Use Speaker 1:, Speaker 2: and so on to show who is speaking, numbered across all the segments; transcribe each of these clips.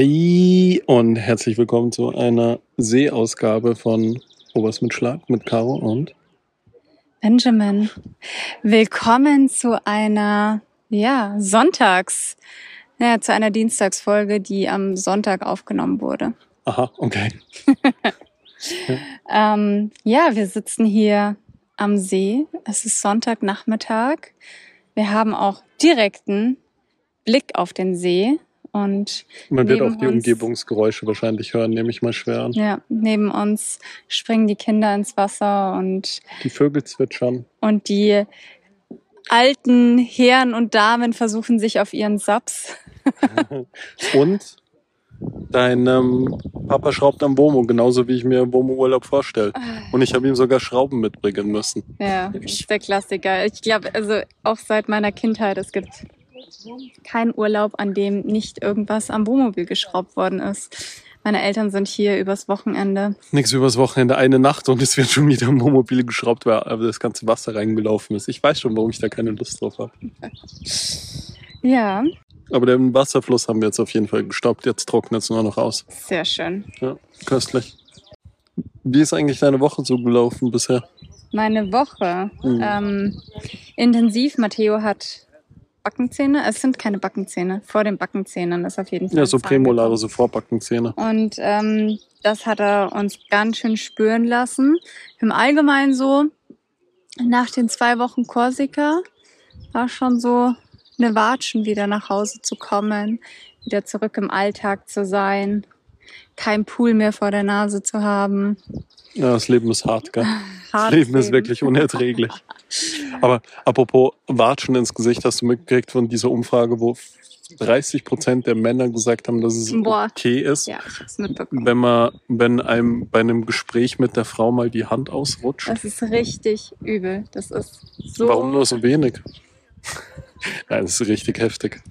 Speaker 1: Hi und herzlich willkommen zu einer Seeausgabe von Oberst mit Schlag mit Caro und
Speaker 2: Benjamin. Willkommen zu einer, ja, Sonntags, ja, zu einer Dienstagsfolge, die am Sonntag aufgenommen wurde.
Speaker 1: Aha, okay.
Speaker 2: Ähm, ja, wir sitzen hier am See. Es ist Sonntagnachmittag. Wir haben auch direkten Blick auf den See und
Speaker 1: Man wird auch die
Speaker 2: uns-
Speaker 1: Umgebungsgeräusche wahrscheinlich hören, nehme ich mal schwer an.
Speaker 2: Ja, neben uns springen die Kinder ins Wasser und,
Speaker 1: Die Vögel zwitschern.
Speaker 2: und die alten Herren und Damen versuchen sich auf ihren Saps.
Speaker 1: Und dein ähm, Papa schraubt am Womo, genauso wie ich mir Womo-Urlaub vorstelle. Und ich habe ihm sogar Schrauben mitbringen müssen.
Speaker 2: Ja, ist der Klassiker. Ich glaube, also auch seit meiner Kindheit, es gibt keinen Urlaub, an dem nicht irgendwas am Wohnmobil geschraubt worden ist. Meine Eltern sind hier übers Wochenende.
Speaker 1: Nichts übers Wochenende, eine Nacht und es wird schon wieder am Wohnmobil geschraubt, weil das ganze Wasser reingelaufen ist. Ich weiß schon, warum ich da keine Lust drauf habe.
Speaker 2: Ja,
Speaker 1: Aber den Wasserfluss haben wir jetzt auf jeden Fall gestoppt. Jetzt trocknet es nur noch aus.
Speaker 2: sehr schön.
Speaker 1: Ja, köstlich. Wie ist eigentlich deine Woche so gelaufen bisher?
Speaker 2: Meine Woche.
Speaker 1: Mhm.
Speaker 2: Ähm, intensiv. Matteo hat Backenzähne. Es sind keine Backenzähne. Vor den Backenzähnen ist auf jeden Fall.
Speaker 1: Ja, so prämolare, so Vorbackenzähne.
Speaker 2: Und ähm, das hat er uns ganz schön spüren lassen. Im Allgemeinen so, nach den zwei Wochen Korsika war schon so eine Watschen, wieder nach Hause zu kommen, wieder zurück im Alltag zu sein, kein Pool mehr vor der Nase zu haben.
Speaker 1: Ja, das Leben ist hart, gell? Das
Speaker 2: Hartes
Speaker 1: Leben ist wirklich unerträglich. Aber apropos Watschen ins Gesicht, hast du mitgekriegt von dieser Umfrage, wo 30 Prozent der Männer gesagt haben, dass es
Speaker 2: Boah.
Speaker 1: okay ist,
Speaker 2: Ja,
Speaker 1: wenn man, wenn einem bei einem Gespräch mit der Frau mal die Hand ausrutscht.
Speaker 2: Das ist richtig übel. Das ist so.
Speaker 1: Warum nur so wenig? Nein, das ist richtig heftig.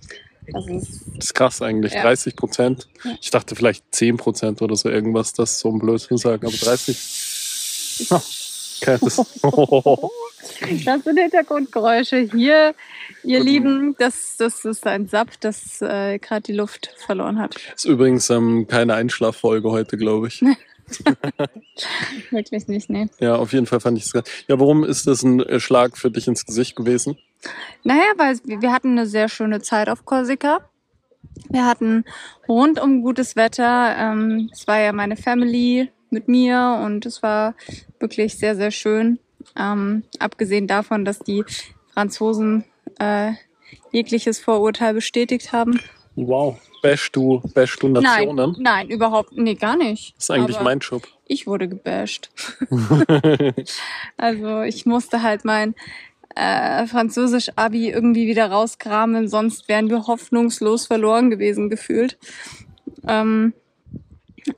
Speaker 2: Das ist,
Speaker 1: Das ist krass eigentlich.
Speaker 2: Ja.
Speaker 1: 30 Prozent. Ich dachte vielleicht 10 Prozent oder so irgendwas, das so ein Blödsinn sagen, aber 30. Ah, Okay, das,
Speaker 2: das sind Hintergrundgeräusche. Hier, ihr
Speaker 1: Guten
Speaker 2: Lieben, das, das ist ein Sap, das äh, gerade die Luft verloren hat.
Speaker 1: ist übrigens ähm, keine Einschlaffolge heute, glaube ich.
Speaker 2: Wirklich nicht, nee.
Speaker 1: Ja, auf jeden Fall fand ich es krass. Ja, warum ist das ein äh, Schlag für dich ins Gesicht gewesen?
Speaker 2: Naja, weil wir wir hatten eine sehr schöne Zeit auf Korsika. Wir hatten rundum gutes Wetter. Ähm, es war ja meine Family mit mir und es war wirklich sehr, sehr schön. Ähm, abgesehen davon, dass die Franzosen äh, jegliches Vorurteil bestätigt haben.
Speaker 1: Wow. Bash du, bash du Nationen?
Speaker 2: Nein, nein, überhaupt, nee, gar nicht.
Speaker 1: Das ist eigentlich
Speaker 2: Aber
Speaker 1: mein Job.
Speaker 2: Ich wurde gebasht. Also ich musste halt mein äh, Französisch-Abi irgendwie wieder rauskramen, sonst wären wir hoffnungslos verloren gewesen gefühlt. Ähm,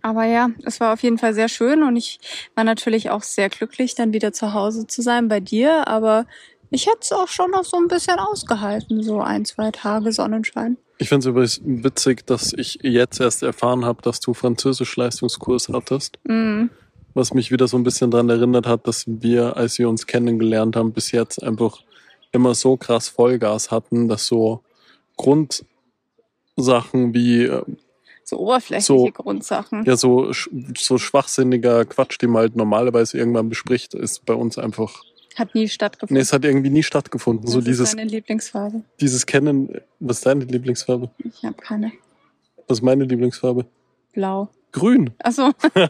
Speaker 2: aber ja, es war auf jeden Fall sehr schön und ich war natürlich auch sehr glücklich, dann wieder zu Hause zu sein bei dir. Aber ich hätte es auch schon noch so ein bisschen ausgehalten, so ein, zwei Tage Sonnenschein.
Speaker 1: Ich finde es übrigens witzig, dass ich jetzt erst erfahren habe, dass du Französisch-Leistungskurs hattest.
Speaker 2: Mm,
Speaker 1: Was mich wieder so ein bisschen daran erinnert hat, dass wir, als wir uns kennengelernt haben, bis jetzt einfach immer so krass Vollgas hatten, dass so Grundsachen wie äh,
Speaker 2: so oberflächliche
Speaker 1: So.
Speaker 2: Grundsachen.
Speaker 1: ja so so schwachsinniger Quatsch, den man halt normalerweise irgendwann bespricht, ist bei uns einfach
Speaker 2: Hat nie
Speaker 1: nee,
Speaker 2: stattgefunden.
Speaker 1: es hat irgendwie nie stattgefunden. So
Speaker 2: Was
Speaker 1: dieses
Speaker 2: ist deine Lieblingsfarbe?
Speaker 1: dieses Kennen. Was ist deine Lieblingsfarbe?
Speaker 2: Ich habe keine.
Speaker 1: Was ist meine Lieblingsfarbe?
Speaker 2: Blau.
Speaker 1: Grün.
Speaker 2: Achso,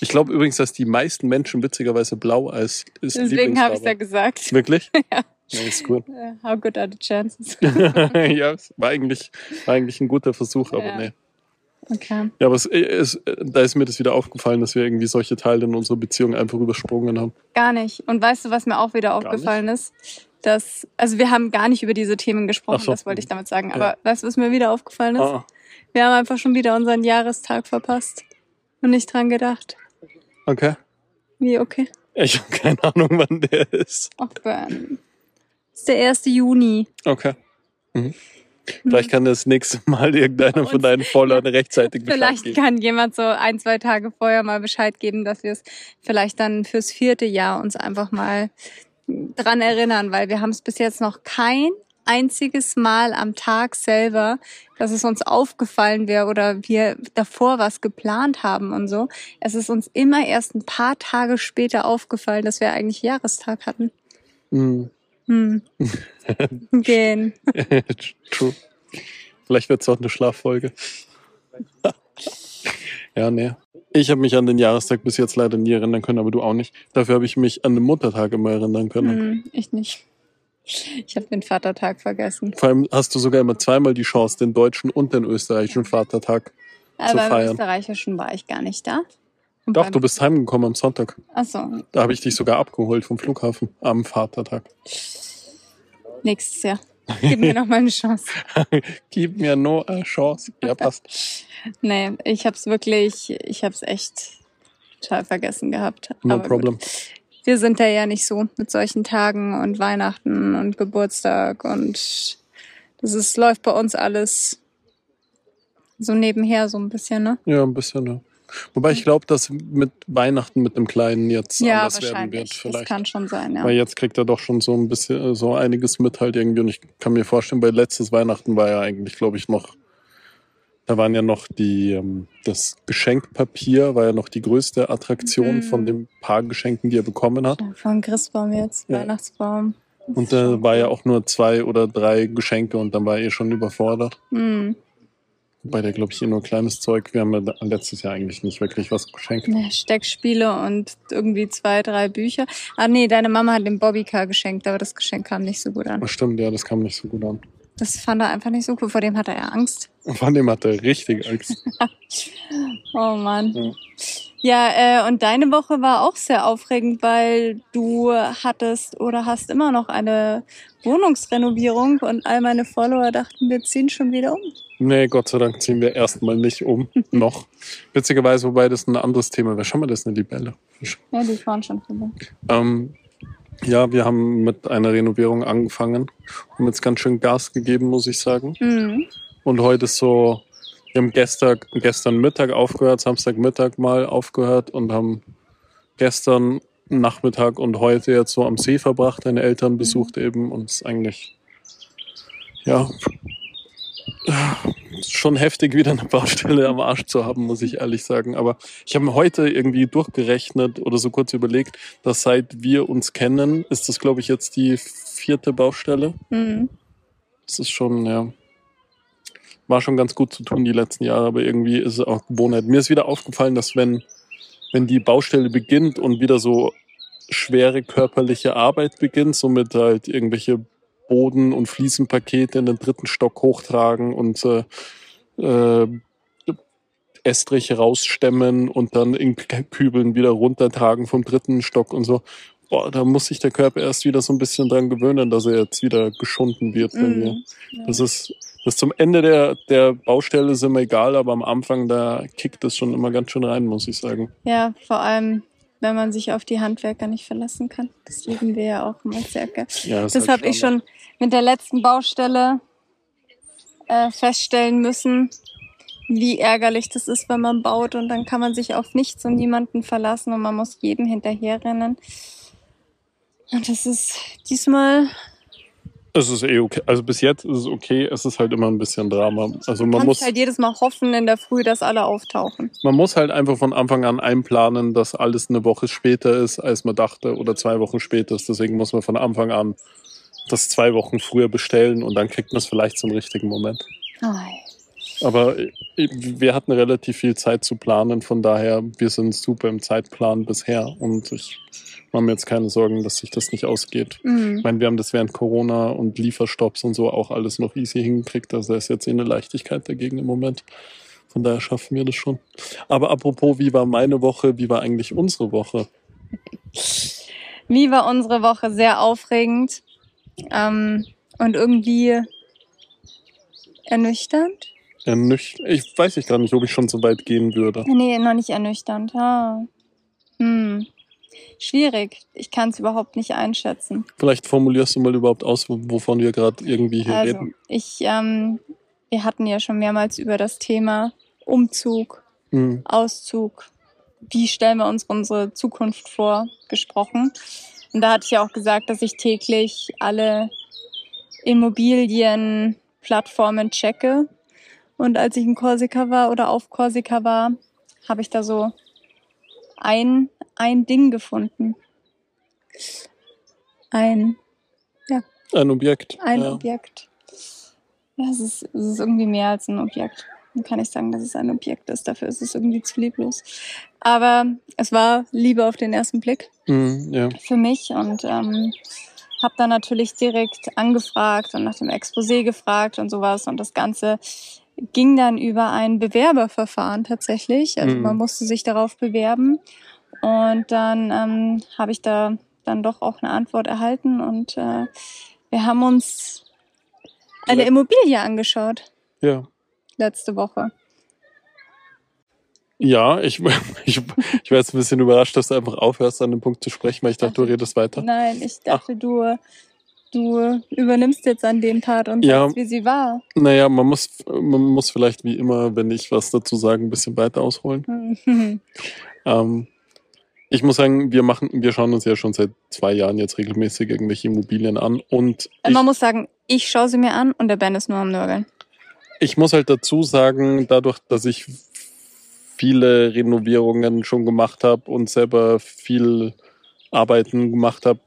Speaker 1: ich glaube übrigens, dass die meisten Menschen witzigerweise blau als ist
Speaker 2: deswegen habe ich ja
Speaker 1: Lieblingsfarbe.
Speaker 2: gesagt.
Speaker 1: Wirklich?
Speaker 2: Ja.
Speaker 1: Ja, ist gut.
Speaker 2: Äh, How good are the chances?
Speaker 1: ja, war eigentlich, war eigentlich ein guter Versuch, aber
Speaker 2: Ja.
Speaker 1: nee.
Speaker 2: Okay.
Speaker 1: Ja, aber es, es, da ist mir das wieder aufgefallen, dass wir irgendwie solche Teile in unserer Beziehung einfach übersprungen haben.
Speaker 2: Gar nicht. Und weißt du, was mir auch wieder aufgefallen ist? Dass, also wir haben gar nicht über diese Themen gesprochen,
Speaker 1: so.
Speaker 2: das wollte ich damit sagen.
Speaker 1: Ja.
Speaker 2: Aber weißt du, was mir wieder aufgefallen ist?
Speaker 1: Ah,
Speaker 2: Wir haben einfach schon wieder unseren Jahrestag verpasst. Und nicht dran gedacht.
Speaker 1: okay.
Speaker 2: Wie, okay.
Speaker 1: Ich habe keine Ahnung, wann der ist.
Speaker 2: Ach, Ben. Ist der 1. Juni.
Speaker 1: Okay. Mhm. Vielleicht kann das nächste Mal irgendeiner von deinen Followern rechtzeitig Bescheid
Speaker 2: Vielleicht
Speaker 1: geben.
Speaker 2: kann jemand so ein, zwei Tage vorher mal Bescheid geben, dass wir es vielleicht dann fürs vierte Jahr uns einfach mal dran erinnern, weil wir haben es bis jetzt noch kein einziges Mal am Tag selber, dass es uns aufgefallen wäre oder wir davor was geplant haben und so. Es ist uns immer erst ein paar Tage später aufgefallen, dass wir eigentlich Jahrestag hatten.
Speaker 1: Hm.
Speaker 2: Hm. Gehen.
Speaker 1: True. Vielleicht wird es auch eine Schlaffolge. ja, nee. Ich habe mich an den Jahrestag bis jetzt leider nie erinnern können, aber du auch nicht. Dafür habe ich mich an den Muttertag immer erinnern können.
Speaker 2: Hm, ich nicht. Ich habe den Vatertag vergessen.
Speaker 1: Vor allem hast du sogar immer zweimal die Chance, den deutschen und den österreichischen Vatertag zu
Speaker 2: Aber beim
Speaker 1: feiern.
Speaker 2: österreichischen war ich gar nicht da.
Speaker 1: Doch, du bist heimgekommen am Sonntag.
Speaker 2: Ach so,
Speaker 1: Da habe ich dich sogar abgeholt vom Flughafen am Vatertag.
Speaker 2: nächstes Jahr. Gib mir noch mal eine Chance.
Speaker 1: Gib mir nur eine Chance. Ja, passt.
Speaker 2: Nee, ich hab's wirklich, ich hab's echt total vergessen gehabt.
Speaker 1: No
Speaker 2: Aber gut.
Speaker 1: problem.
Speaker 2: Wir sind da ja nicht so mit solchen Tagen und Weihnachten und Geburtstag und das ist, läuft bei uns alles so nebenher so ein bisschen, ne?
Speaker 1: Ja, ein bisschen, ja. Wobei ich glaube, dass mit Weihnachten mit dem Kleinen jetzt
Speaker 2: Ja,
Speaker 1: anders werden wird,
Speaker 2: wahrscheinlich. Das
Speaker 1: vielleicht.
Speaker 2: kann schon sein, ja.
Speaker 1: Weil jetzt kriegt er doch schon so ein bisschen, so einiges mit halt irgendwie. Und ich kann mir vorstellen, bei letztes Weihnachten war ja eigentlich, glaube ich, noch, da waren ja noch die, ähm, das Geschenkpapier war ja noch die größte Attraktion
Speaker 2: Mhm.
Speaker 1: von den paar Geschenken, die er bekommen hat.
Speaker 2: Von Christbaum jetzt,
Speaker 1: Ja.
Speaker 2: Weihnachtsbaum.
Speaker 1: Und da war ja auch nur zwei oder drei Geschenke und dann war er eh schon überfordert.
Speaker 2: Hm.
Speaker 1: Wobei der, glaube ich, nur kleines Zeug. Wir haben ja letztes Jahr eigentlich nicht wirklich was geschenkt.
Speaker 2: Ne, Steckspiele und irgendwie zwei, drei Bücher. Ah nee, deine Mama hat den Bobbycar geschenkt, aber das Geschenk kam nicht so gut an.
Speaker 1: Stimmt, ja, das kam nicht so gut an.
Speaker 2: Das fand er einfach nicht so cool. Vor dem hatte er Angst.
Speaker 1: Von dem hat er richtig Angst.
Speaker 2: Oh Mann.
Speaker 1: Ja.
Speaker 2: Ja, äh, und deine Woche war auch sehr aufregend, weil du hattest oder hast immer noch eine Wohnungsrenovierung und all meine Follower dachten, wir ziehen schon wieder um.
Speaker 1: Nee, Gott sei Dank ziehen wir erstmal nicht um. noch. Witzigerweise, wobei das ein anderes Thema wäre. Schau mal, das ist eine Libelle.
Speaker 2: Ja, die fahren schon vorbei.
Speaker 1: Ähm, ja, wir haben mit einer Renovierung angefangen. Haben jetzt ganz schön Gas gegeben, muss ich sagen.
Speaker 2: Mhm.
Speaker 1: Und heute ist so, wir haben gestern, gestern Mittag aufgehört, Samstagmittag mal aufgehört und haben gestern Nachmittag und heute jetzt so am See verbracht, deine Eltern besucht eben und es ist eigentlich, ja, schon heftig, wieder eine Baustelle am Arsch zu haben, muss ich ehrlich sagen. Aber ich habe mir heute irgendwie durchgerechnet oder so kurz überlegt, dass seit wir uns kennen, ist das, glaube ich, jetzt die vierte Baustelle.
Speaker 2: Mhm.
Speaker 1: Das ist schon, ja. War schon ganz gut zu tun die letzten Jahre, aber irgendwie ist es auch Gewohnheit. Mir ist wieder aufgefallen, dass wenn, wenn die Baustelle beginnt und wieder so schwere körperliche Arbeit beginnt, somit halt irgendwelche Boden- und Fliesenpakete in den dritten Stock hochtragen und äh, äh, Estriche rausstemmen und dann in Kübeln wieder runtertragen vom dritten Stock und so. Boah, da muss sich der Körper erst wieder so ein bisschen dran gewöhnen, dass er jetzt wieder geschunden wird bei mir.
Speaker 2: Mhm. Ja.
Speaker 1: Das ist bis zum Ende der, der Baustelle ist immer egal, aber am Anfang da kickt es schon immer ganz schön rein, muss ich sagen.
Speaker 2: ja, vor allem, wenn man sich auf die Handwerker nicht verlassen kann. Das lieben wir ja auch sehr gerne.
Speaker 1: Ja,
Speaker 2: Das
Speaker 1: halt
Speaker 2: habe ich schon mit der letzten Baustelle äh, feststellen müssen, wie ärgerlich das ist, wenn man baut und dann kann man sich auf nichts und niemanden verlassen und man muss jedem hinterherrennen. Und das ist diesmal,
Speaker 1: Es ist eh okay. Also bis jetzt ist es okay. Es ist halt immer ein bisschen Drama. Also man muss,
Speaker 2: halt jedes Mal hoffen in der Früh, dass alle auftauchen.
Speaker 1: man muss halt einfach von Anfang an einplanen, dass alles eine Woche später ist, als man dachte, oder zwei Wochen später ist. Deswegen muss man von Anfang an das zwei Wochen früher bestellen und dann kriegt man es vielleicht zum richtigen Moment.
Speaker 2: Ai.
Speaker 1: Aber äh, wir hatten relativ viel Zeit zu planen, von daher, wir sind super im Zeitplan bisher und ich mache mir jetzt keine Sorgen, dass sich das nicht ausgeht. Ich
Speaker 2: Mhm.
Speaker 1: meine, wir haben das während Corona und Lieferstopps und so auch alles noch easy hingekriegt. Also da ist jetzt eh eine Leichtigkeit dagegen im Moment. Von daher schaffen wir das schon. Aber apropos, wie war meine Woche? Wie war eigentlich unsere Woche?
Speaker 2: Wie war unsere Woche? Sehr aufregend ähm, und irgendwie ernüchternd.
Speaker 1: Ernücht ich weiß ich gar nicht, ob ich schon so weit gehen würde.
Speaker 2: Nee, noch nicht ernüchternd. Ah. Hm. Schwierig. Ich kann es überhaupt nicht einschätzen.
Speaker 1: Vielleicht formulierst du mal überhaupt aus, wo- wovon wir gerade irgendwie hier
Speaker 2: Also,
Speaker 1: reden.
Speaker 2: ich, ähm, wir hatten ja schon mehrmals über das Thema Umzug,
Speaker 1: Hm.
Speaker 2: Auszug, wie stellen wir uns unsere Zukunft vor, gesprochen. Und da hatte ich ja auch gesagt, dass ich täglich alle Immobilienplattformen checke. Und als ich in Korsika war oder auf Korsika war, habe ich da so ein, ein Ding gefunden. Ein, ja,
Speaker 1: Ein Objekt.
Speaker 2: ein
Speaker 1: ja.
Speaker 2: Objekt. Ja, es ist, es ist irgendwie mehr als ein Objekt. Dann kann ich sagen, dass es ein Objekt ist. Dafür ist es irgendwie zu lieblos. Aber es war Liebe auf den ersten Blick
Speaker 1: Mhm, ja.
Speaker 2: für mich und ähm, habe dann natürlich direkt angefragt und nach dem Exposé gefragt und sowas. Und das Ganze ging dann über ein Bewerberverfahren tatsächlich. Also
Speaker 1: Mhm.
Speaker 2: man musste sich darauf bewerben. Und dann ähm, habe ich da dann doch auch eine Antwort erhalten und äh, wir haben uns eine Immobilie angeschaut
Speaker 1: ja.
Speaker 2: letzte Woche.
Speaker 1: Ja, ich, ich, ich war jetzt ein bisschen überrascht, dass du einfach aufhörst, an dem Punkt zu sprechen, weil ich dachte, du redest weiter.
Speaker 2: Nein, ich dachte, du, du übernimmst jetzt an dem Part und
Speaker 1: Ja.
Speaker 2: sagst, wie sie war.
Speaker 1: Naja, man muss, man muss vielleicht wie immer, wenn ich was dazu sage, ein bisschen weiter ausholen. Ähm, ich muss sagen, wir machen, wir schauen uns ja schon seit zwei Jahren jetzt regelmäßig irgendwelche Immobilien an und ich,
Speaker 2: Man muss sagen, ich schaue sie mir an und der Ben ist nur am Nörgeln.
Speaker 1: ich muss halt dazu sagen, dadurch, dass ich viele Renovierungen schon gemacht habe und selber viel Arbeiten gemacht habe,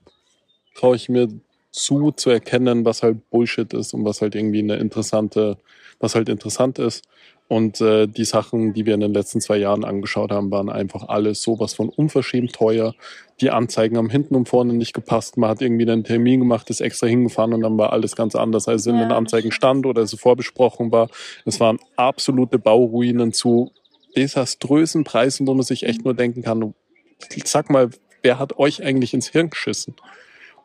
Speaker 1: traue ich mir zu, zu erkennen, was halt Bullshit ist und was halt irgendwie eine interessante, was halt interessant ist. Und äh, die Sachen, die wir in den letzten zwei Jahren angeschaut haben, waren einfach alles sowas von unverschämt teuer. Die Anzeigen haben hinten und vorne nicht gepasst. Man hat irgendwie einen Termin gemacht, ist extra hingefahren und dann war alles ganz anders, als in
Speaker 2: Ja,
Speaker 1: den Anzeigen stand oder es vorbesprochen war. Es waren absolute Bauruinen zu desaströsen Preisen, wo man sich echt nur denken kann, sag mal, wer hat euch eigentlich ins Hirn geschissen?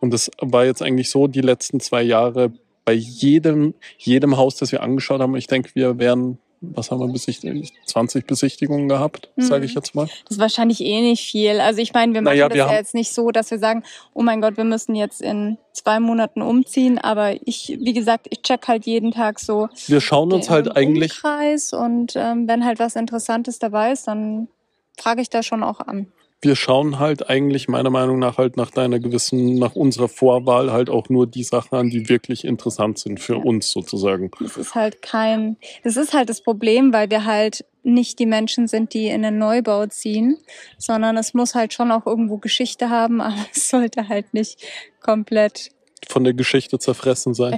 Speaker 1: Und das war jetzt eigentlich so die letzten zwei Jahre bei jedem, jedem Haus, das wir angeschaut haben. Ich denke, wir wären, was haben wir besichtigt? 20 Besichtigungen gehabt,
Speaker 2: Mhm.
Speaker 1: sage ich jetzt mal.
Speaker 2: Das ist wahrscheinlich eh nicht viel. Also ich meine, wir machen
Speaker 1: Naja,
Speaker 2: das
Speaker 1: wir
Speaker 2: ja jetzt nicht so, dass wir sagen, oh mein Gott, wir müssen jetzt in zwei Monaten umziehen. Aber ich, wie gesagt, ich check halt jeden Tag so
Speaker 1: Wir schauen uns halt eigentlich
Speaker 2: Umkreis und ähm, wenn halt was Interessantes dabei ist, dann frage ich da schon auch an.
Speaker 1: Wir schauen halt eigentlich meiner Meinung nach halt nach deiner gewissen, nach unserer Vorwahl halt auch nur die Sachen an, die wirklich interessant sind für
Speaker 2: Ja.
Speaker 1: uns sozusagen.
Speaker 2: Das ist halt kein, das ist halt das Problem, weil wir halt nicht die Menschen sind, die in einen Neubau ziehen, sondern es muss halt schon auch irgendwo Geschichte haben, aber es sollte halt nicht komplett
Speaker 1: Von der Geschichte zerfressen sein.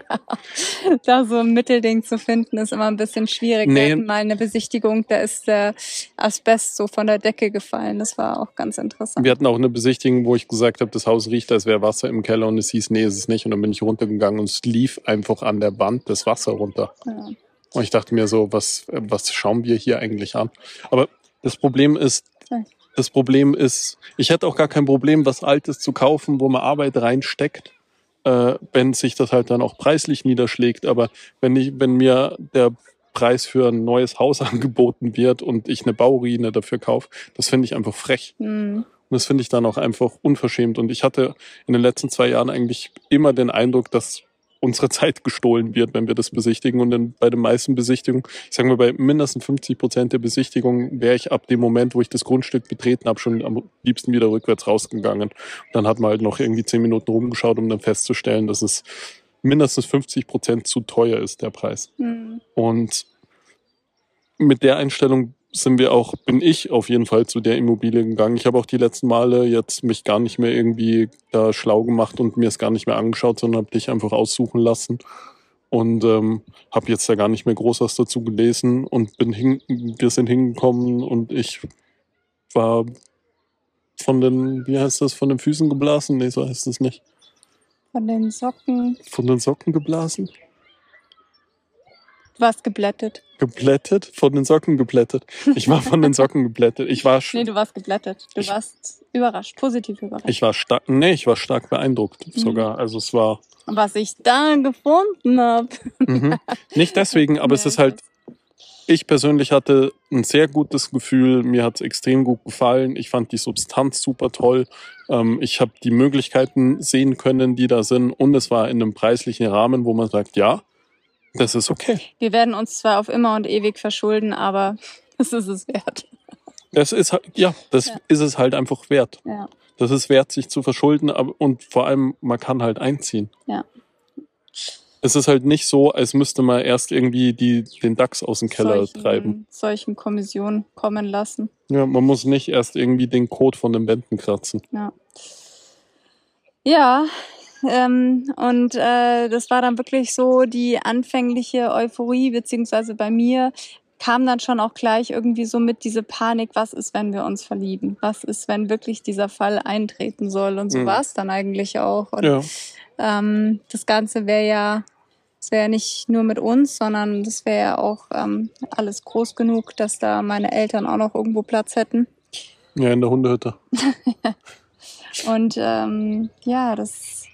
Speaker 2: da so ein Mittelding zu finden, ist immer ein bisschen schwierig.
Speaker 1: Nee.
Speaker 2: Wir hatten mal eine Besichtigung, da ist der Asbest so von der Decke gefallen. Das war auch ganz interessant.
Speaker 1: Wir hatten auch eine Besichtigung, wo ich gesagt habe, das Haus riecht, als wäre Wasser im Keller und es hieß, nee, ist es nicht. Und dann bin ich runtergegangen und es lief einfach an der Wand das Wasser runter.
Speaker 2: ja.
Speaker 1: Und ich dachte mir so, was, was schauen wir hier eigentlich an? Aber das Problem ist,
Speaker 2: Ja.
Speaker 1: das Problem ist, ich hätte auch gar kein Problem, was Altes zu kaufen, wo man Arbeit reinsteckt, äh, wenn sich das halt dann auch preislich niederschlägt. Aber wenn ich, wenn mir der Preis für ein neues Haus angeboten wird und ich eine Bauruine dafür kaufe, das finde ich einfach frech.
Speaker 2: Hm.
Speaker 1: Und das finde ich dann auch einfach unverschämt. Und ich hatte in den letzten zwei Jahren eigentlich immer den Eindruck, dass unsere Zeit gestohlen wird, wenn wir das besichtigen. Und dann bei den meisten Besichtigungen, ich sage mal, bei mindestens 50 Prozent der Besichtigungen wäre ich ab dem Moment, wo ich das Grundstück betreten habe, schon am liebsten wieder rückwärts rausgegangen. Dann hat man halt noch irgendwie zehn Minuten rumgeschaut, um dann festzustellen, dass es mindestens 50 Prozent zu teuer ist, der Preis.
Speaker 2: Hm.
Speaker 1: Und mit der Einstellung sind wir auch, bin ich auf jeden Fall zu der Immobilie gegangen. Ich habe auch die letzten Male jetzt mich gar nicht mehr irgendwie da schlau gemacht und mir es gar nicht mehr angeschaut, sondern habe dich einfach aussuchen lassen und ähm, habe jetzt da gar nicht mehr groß was dazu gelesen und bin hin, wir sind hingekommen und ich war von den, wie heißt das, von den Füßen geblasen? Nee, so heißt es nicht.
Speaker 2: Von den Socken.
Speaker 1: Von den Socken geblasen?
Speaker 2: Du warst geblättet.
Speaker 1: Geblättet? Von den Socken geblättet. Ich war von den Socken geblättet. Ich war,
Speaker 2: Nee, du warst geblättet. Du
Speaker 1: Ich-
Speaker 2: warst überrascht, positiv überrascht.
Speaker 1: ich war stark, nee, ich war stark beeindruckt
Speaker 2: Mhm.
Speaker 1: sogar. Also es war,
Speaker 2: Was ich da gefunden habe.
Speaker 1: mhm. nicht deswegen, aber es
Speaker 2: Nee,
Speaker 1: ist halt, ich persönlich hatte ein sehr gutes Gefühl. Mir hat es extrem gut gefallen. Ich fand die Substanz super toll. Ähm, ich habe die Möglichkeiten sehen können, die da sind. Und es war in einem preislichen Rahmen, wo man sagt, ja, das ist okay.
Speaker 2: Wir werden uns zwar auf immer und ewig verschulden, aber das ist es wert.
Speaker 1: Das ist halt, ja, das
Speaker 2: Ja.
Speaker 1: ist es halt einfach wert.
Speaker 2: Ja.
Speaker 1: Das ist wert, sich zu verschulden, aber, und vor allem, man kann halt einziehen. Es ist halt nicht so, als müsste man erst irgendwie die, den DAX aus dem Keller
Speaker 2: solchen,
Speaker 1: treiben.
Speaker 2: solchen Kommissionen kommen lassen.
Speaker 1: Ja, man muss nicht erst irgendwie den Code von den Wänden kratzen.
Speaker 2: Ja. Ja, ähm, und äh, das war dann wirklich so die anfängliche Euphorie, beziehungsweise bei mir kam dann schon auch gleich irgendwie so mit diese Panik, was ist, wenn wir uns verlieben? Was ist, wenn wirklich dieser Fall eintreten soll? Und so
Speaker 1: Mhm.
Speaker 2: war es dann eigentlich auch. Und
Speaker 1: Ja.
Speaker 2: ähm, das Ganze wäre ja, es wäre ja nicht nur mit uns, sondern das wäre ja auch ähm, alles groß genug, dass da meine Eltern auch noch irgendwo Platz hätten.
Speaker 1: ja, in der Hundehütte.
Speaker 2: Und ähm, ja, das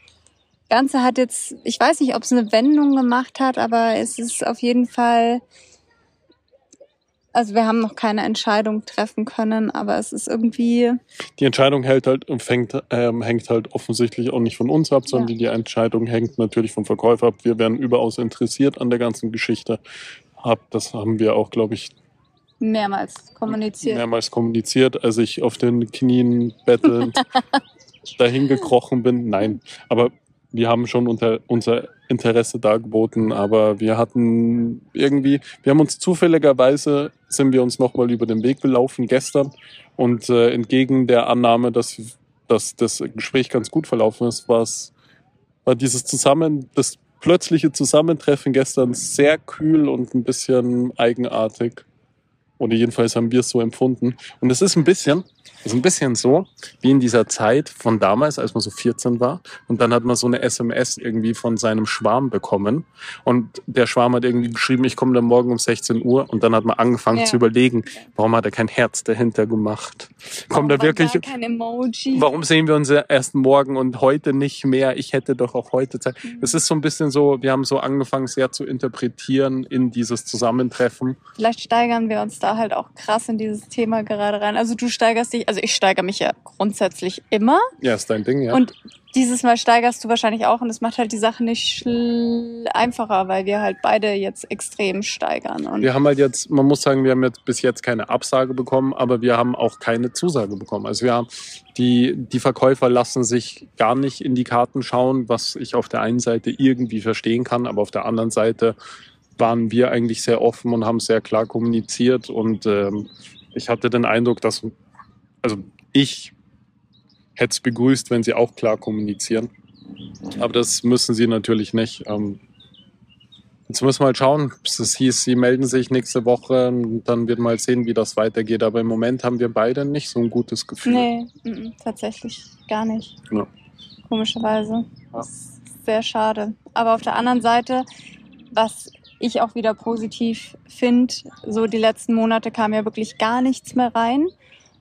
Speaker 2: Ganze hat jetzt, ich weiß nicht, ob es eine Wendung gemacht hat, aber es ist auf jeden Fall, also wir haben noch keine Entscheidung treffen können, aber es ist irgendwie,
Speaker 1: Die Entscheidung hält halt, fängt, ähm, hängt halt offensichtlich auch nicht von uns ab, sondern
Speaker 2: Ja.
Speaker 1: die Entscheidung hängt natürlich vom Verkäufer ab. Wir wären überaus interessiert an der ganzen Geschichte. Hab, das haben wir auch, glaube ich,
Speaker 2: mehrmals kommuniziert.
Speaker 1: mehrmals kommuniziert, als ich auf den Knien bettelnd dahin gekrochen bin. Nein, aber wir haben schon unter, unser Interesse dargeboten, aber wir hatten irgendwie, wir haben uns zufälligerweise, sind wir uns nochmal über den Weg gelaufen gestern und äh, entgegen der Annahme, dass, dass das Gespräch ganz gut verlaufen ist, war es, war dieses Zusammen, das plötzliche Zusammentreffen gestern sehr kühl und ein bisschen eigenartig. Oder jedenfalls haben wir es so empfunden. Und es ist ein bisschen, ist ein bisschen so, wie in dieser Zeit von damals, als man so 14 war. Und dann hat man so eine SMS irgendwie von seinem Schwarm bekommen. Und der Schwarm hat irgendwie geschrieben, ich komme dann morgen um 16 Uhr. Und dann hat man angefangen
Speaker 2: Ja.
Speaker 1: zu überlegen, warum hat er kein Herz dahinter gemacht? Kommt da
Speaker 2: Warum
Speaker 1: wirklich,
Speaker 2: Gar kein Emoji.
Speaker 1: warum sehen wir uns erst morgen und heute nicht mehr? Ich hätte doch auch heute Zeit.
Speaker 2: Mhm.
Speaker 1: Es ist so ein bisschen so, wir haben so angefangen, sehr zu interpretieren in dieses Zusammentreffen.
Speaker 2: Vielleicht steigern wir uns da halt auch krass in dieses Thema gerade rein. Also du steigerst dich, also ich steigere mich ja grundsätzlich immer.
Speaker 1: Ja, ist dein Ding, ja.
Speaker 2: Und dieses Mal steigerst du wahrscheinlich auch und es macht halt die Sache nicht einfacher, weil wir halt beide jetzt extrem steigern. Und
Speaker 1: Wir haben halt jetzt, man muss sagen, wir haben jetzt bis jetzt keine Absage bekommen, aber wir haben auch keine Zusage bekommen. Also wir haben, die, die Verkäufer lassen sich gar nicht in die Karten schauen, was ich auf der einen Seite irgendwie verstehen kann, aber auf der anderen Seite waren wir eigentlich sehr offen und haben sehr klar kommuniziert und ähm, ich hatte den Eindruck, dass, also ich hätte es begrüßt, wenn sie auch klar kommunizieren. Aber das müssen sie natürlich nicht. Ähm, Jetzt müssen wir halt schauen. Es hieß, sie melden sich nächste Woche und dann wird mal sehen, wie das weitergeht. Aber im Moment haben wir beide nicht so ein gutes Gefühl.
Speaker 2: nee, tatsächlich gar nicht.
Speaker 1: Ja.
Speaker 2: Komischerweise.
Speaker 1: Ja.
Speaker 2: Sehr schade. Aber auf der anderen Seite, was ich auch wieder positiv finde, so die letzten Monate kam ja wirklich gar nichts mehr rein.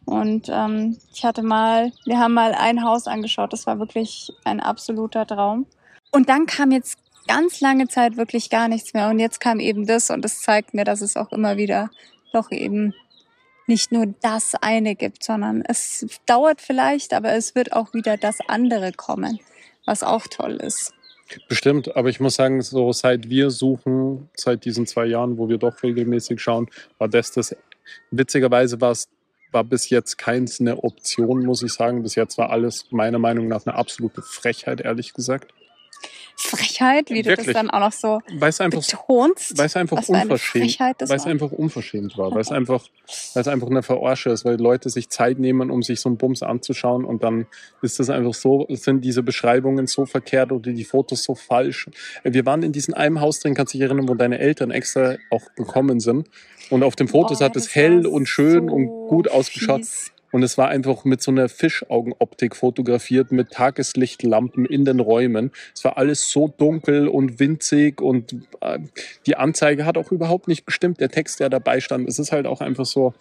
Speaker 2: Und ähm, ich hatte mal, wir haben mal ein Haus angeschaut, das war wirklich ein absoluter Traum. Und dann kam jetzt ganz lange Zeit wirklich gar nichts mehr. Und jetzt kam eben das und das zeigt mir, dass es auch immer wieder doch eben nicht nur das eine gibt, sondern es dauert vielleicht, aber es wird auch wieder das andere kommen, was auch toll ist.
Speaker 1: Bestimmt, aber ich muss sagen, so seit wir suchen, seit diesen zwei Jahren, wo wir doch regelmäßig schauen, war das das. Witzigerweise war es war bis jetzt keins eine Option, muss ich sagen. Bis jetzt war alles meiner Meinung nach eine absolute Frechheit, ehrlich gesagt.
Speaker 2: Frechheit, wie du
Speaker 1: Wirklich.
Speaker 2: das dann auch noch so
Speaker 1: Weil es einfach
Speaker 2: betonst.
Speaker 1: weil es einfach unverschämt,
Speaker 2: Frechheit das
Speaker 1: weil es
Speaker 2: war.
Speaker 1: einfach unverschämt war, weil es einfach, weil es einfach eine Verarsche ist, weil Leute sich Zeit nehmen, um sich so einen Bums anzuschauen und dann ist das einfach so, sind diese Beschreibungen so verkehrt oder die Fotos so falsch. Wir waren in diesem einem Haus drin, kannst du dich erinnern, wo deine Eltern extra auch gekommen sind und auf den Fotos
Speaker 2: Oh,
Speaker 1: hat es hell und schön
Speaker 2: so
Speaker 1: und gut ausgeschaut.
Speaker 2: fies.
Speaker 1: Und es war einfach mit so einer Fischaugenoptik fotografiert, mit Tageslichtlampen in den Räumen. Es war alles so dunkel und winzig und äh, die Anzeige hat auch überhaupt nicht gestimmt. Der Text, der dabei stand, es ist halt auch einfach so.